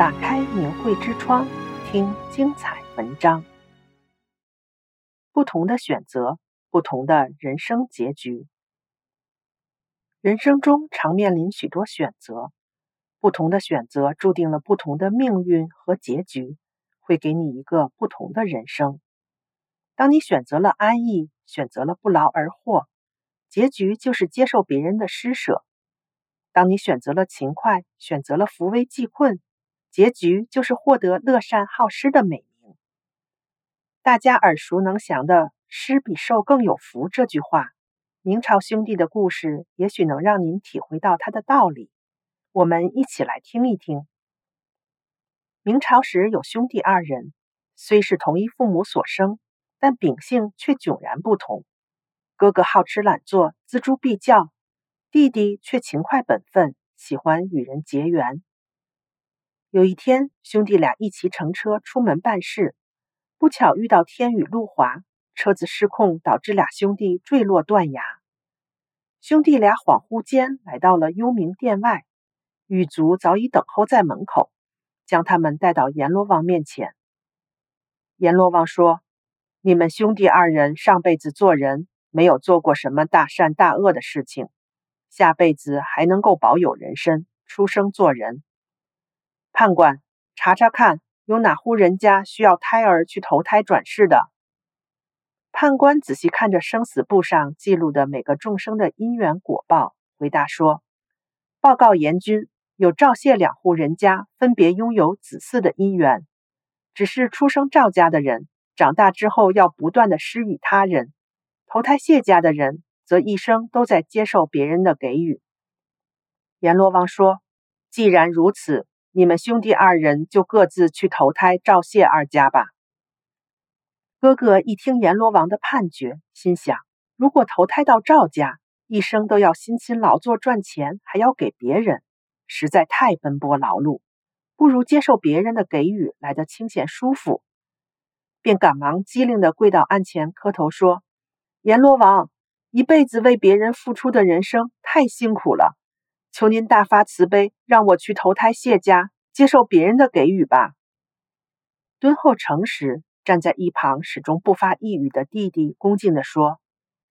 打开明慧之窗，听精彩文章。不同的选择，不同的人生结局。人生中常面临许多选择，不同的选择注定了不同的命运和结局，会给你一个不同的人生。当你选择了安逸，选择了不劳而获，结局就是接受别人的施舍。当你选择了勤快，选择了扶危济困，结局就是获得乐善好施的美名。大家耳熟能详的“施比受更有福”这句话，明朝兄弟的故事也许能让您体会到它的道理。我们一起来听一听。明朝时有兄弟二人，虽是同一父母所生，但秉性却迥然不同。哥哥好吃懒做，锱铢必较。弟弟却勤快本分，喜欢与人结缘。有一天，兄弟俩一齐乘车出门办事，不巧遇到天雨路滑，车子失控，导致俩兄弟坠落断崖。兄弟俩恍惚间来到了幽冥殿外，狱卒早已等候在门口，将他们带到阎罗王面前。阎罗王说：“你们兄弟二人上辈子做人，没有做过什么大善大恶的事情。”下辈子还能够保有人身，出生做人。判官，查查看，有哪户人家需要胎儿去投胎转世的？判官仔细看着生死簿上记录的每个众生的因缘果报，回答说：“报告阎君，有赵谢两户人家分别拥有子嗣的因缘，只是出生赵家的人，长大之后要不断的施与他人；投胎谢家的人。”则一生都在接受别人的给予。阎罗王说：“既然如此，你们兄弟二人就各自去投胎赵谢二家吧。”哥哥一听阎罗王的判决，心想：如果投胎到赵家，一生都要辛勤劳作赚钱，还要给别人，实在太奔波劳碌，不如接受别人的给予来得清闲舒服，便赶忙机灵地跪到案前磕头说：“阎罗王。”一辈子为别人付出的人生太辛苦了，求您大发慈悲，让我去投胎谢家，接受别人的给予吧。敦厚诚实，站在一旁始终不发一语的弟弟恭敬地说：“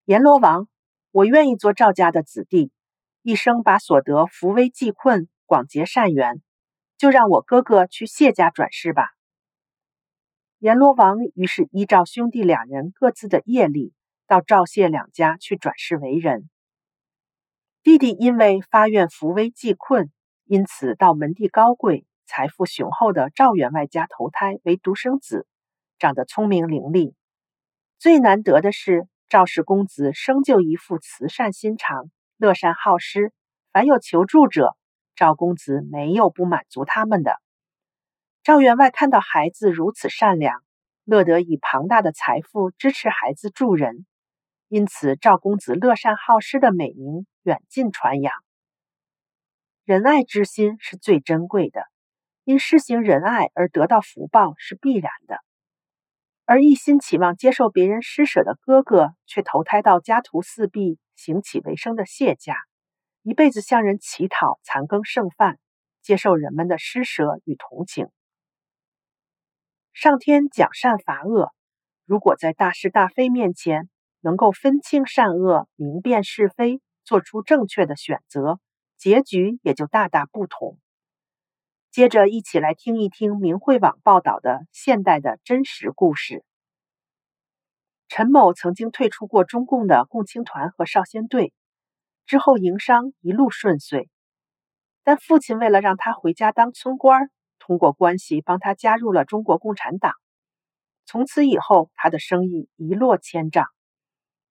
阎罗王，我愿意做赵家的子弟，一生把所得扶危济困，广结善缘，就让我哥哥去谢家转世吧。”阎罗王于是依照兄弟两人各自的业力。到赵谢两家去转世为人。弟弟因为发愿扶危济困，因此到门第高贵、财富雄厚的赵员外家投胎为独生子，长得聪明伶俐。最难得的是，赵氏公子生就一副慈善心肠，乐善好施，凡有求助者，赵公子没有不满足他们的。赵员外看到孩子如此善良，乐得以庞大的财富支持孩子助人。因此，赵公子乐善好施的美名远近传扬。仁爱之心是最珍贵的，因施行仁爱而得到福报是必然的。而一心期望接受别人施舍的哥哥，却投胎到家徒四壁、行乞为生的谢家，一辈子向人乞讨、残羹剩饭，接受人们的施舍与同情。上天奖善罚恶，如果在大是大非面前，能够分清善恶、明辨是非，做出正确的选择，结局也就大大不同。接着，一起来听一听明慧网报道的现代的真实故事。陈某曾经退出过中共的共青团和少先队，之后营商一路顺遂，但父亲为了让他回家当村官，通过关系帮他加入了中国共产党。从此以后，他的生意一落千丈。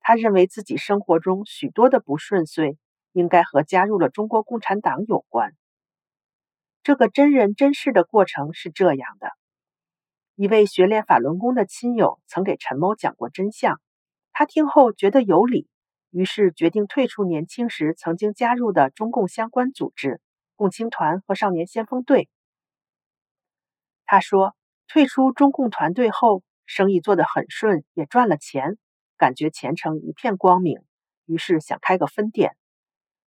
他认为自己生活中许多的不顺遂，应该和加入了中国共产党有关。这个真人真事的过程是这样的：一位学练法轮功的亲友曾给陈某讲过真相，他听后觉得有理，于是决定退出年轻时曾经加入的中共相关组织——共青团和少年先锋队。他说，退出中共团队后，生意做得很顺，也赚了钱。感觉前程一片光明，于是想开个分店。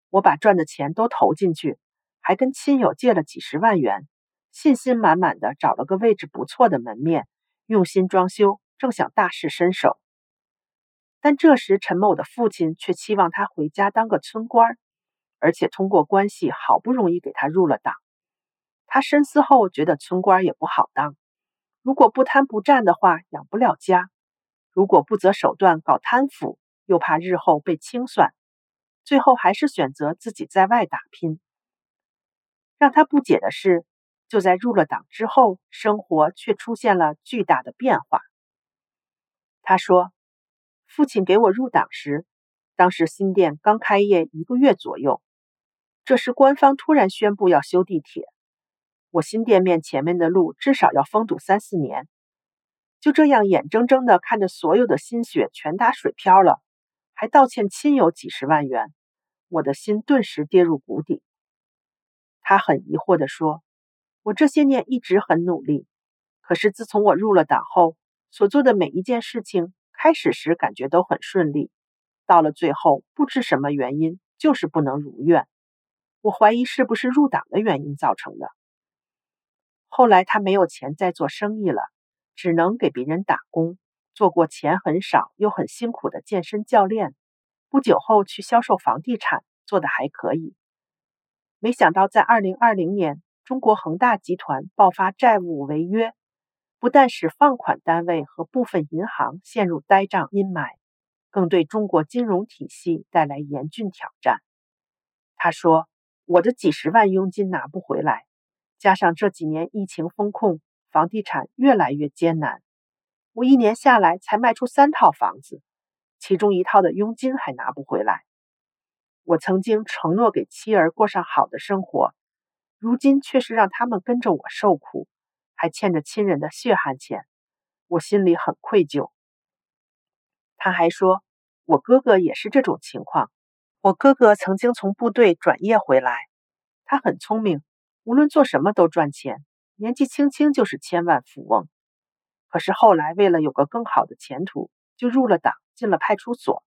我把赚的钱都投进去，还跟亲友借了几十万元，信心满满的找了个位置不错的门面，用心装修，正想大施身手。但这时陈某的父亲却期望他回家当个村官，而且通过关系好不容易给他入了党。他深思后觉得村官也不好当，如果不贪不占的话，养不了家；如果不择手段搞贪腐，又怕日后被清算。最后还是选择自己在外打拼。让他不解的是，就在入了党之后，生活却出现了巨大的变化。他说：“父亲给我入党时，当时新店刚开业一个月左右，这时官方突然宣布要修地铁，我新店面前面的路至少要封堵三四年。就这样眼睁睁的看着所有的心血全打水漂了。”还道歉亲友几十万元，我的心顿时跌入谷底。他很疑惑地说：“我这些年一直很努力，可是自从我入了党后，所做的每一件事情，开始时感觉都很顺利，到了最后，不知什么原因，就是不能如愿。我怀疑是不是入党的原因造成的。后来他没有钱再做生意了，只能给别人打工。”做过钱很少又很辛苦的健身教练，不久后去销售房地产，做得还可以。没想到在二零二零年，中国恒大集团爆发债务违约，不但使放款单位和部分银行陷入呆账阴霾，更对中国金融体系带来严峻挑战。他说：“我的几十万佣金拿不回来，加上这几年疫情风控，房地产越来越艰难。”我一年下来才卖出三套房子，其中一套的佣金还拿不回来。我曾经承诺给妻儿过上好的生活，如今却是让他们跟着我受苦，还欠着亲人的血汗钱，我心里很愧疚。他还说，我哥哥也是这种情况。我哥哥曾经从部队转业回来，他很聪明，无论做什么都赚钱，年纪轻轻就是千万富翁。可是后来，为了有个更好的前途，就入了党，进了派出所。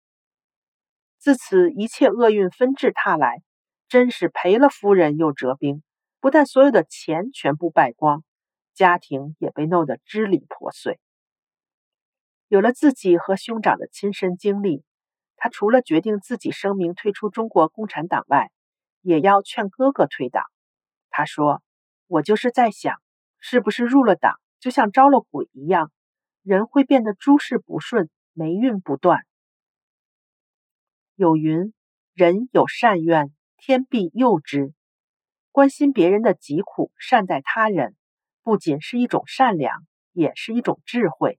自此，一切厄运纷至沓来，真是赔了夫人又折兵。不但所有的钱全部败光，家庭也被弄得支离破碎。有了自己和兄长的亲身经历，他除了决定自己声明退出中国共产党外，也要劝哥哥退党。他说：“我就是在想，是不是入了党？”就像招了鬼一样，人会变得诸事不顺，霉运不断。有云：“人有善愿，天必佑之。”关心别人的疾苦，善待他人，不仅是一种善良，也是一种智慧。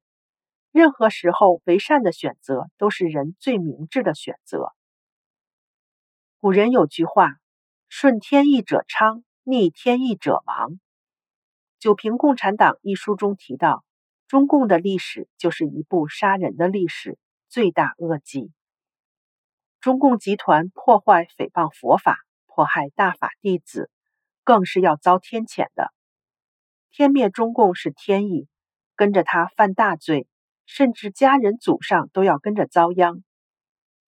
任何时候，为善的选择都是人最明智的选择。古人有句话：“顺天意者昌，逆天意者亡。”《九评共产党》一书中提到，中共的历史就是一部杀人的历史，罪大恶极。中共集团破坏、诽谤佛法，迫害大法弟子，更是要遭天谴的。天灭中共是天意，跟着他犯大罪，甚至家人祖上都要跟着遭殃。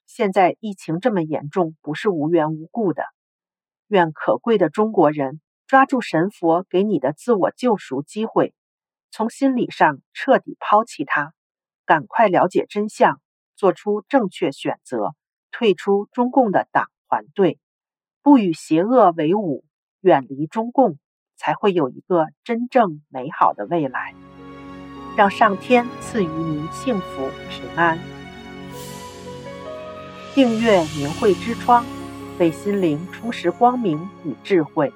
现在疫情这么严重，不是无缘无故的。愿可贵的中国人。抓住神佛给你的自我救赎机会，从心理上彻底抛弃它，赶快了解真相，做出正确选择，退出中共的党团队，不与邪恶为伍，远离中共，才会有一个真正美好的未来。让上天赐予您幸福平安。订阅明慧之窗，为心灵充实光明与智慧。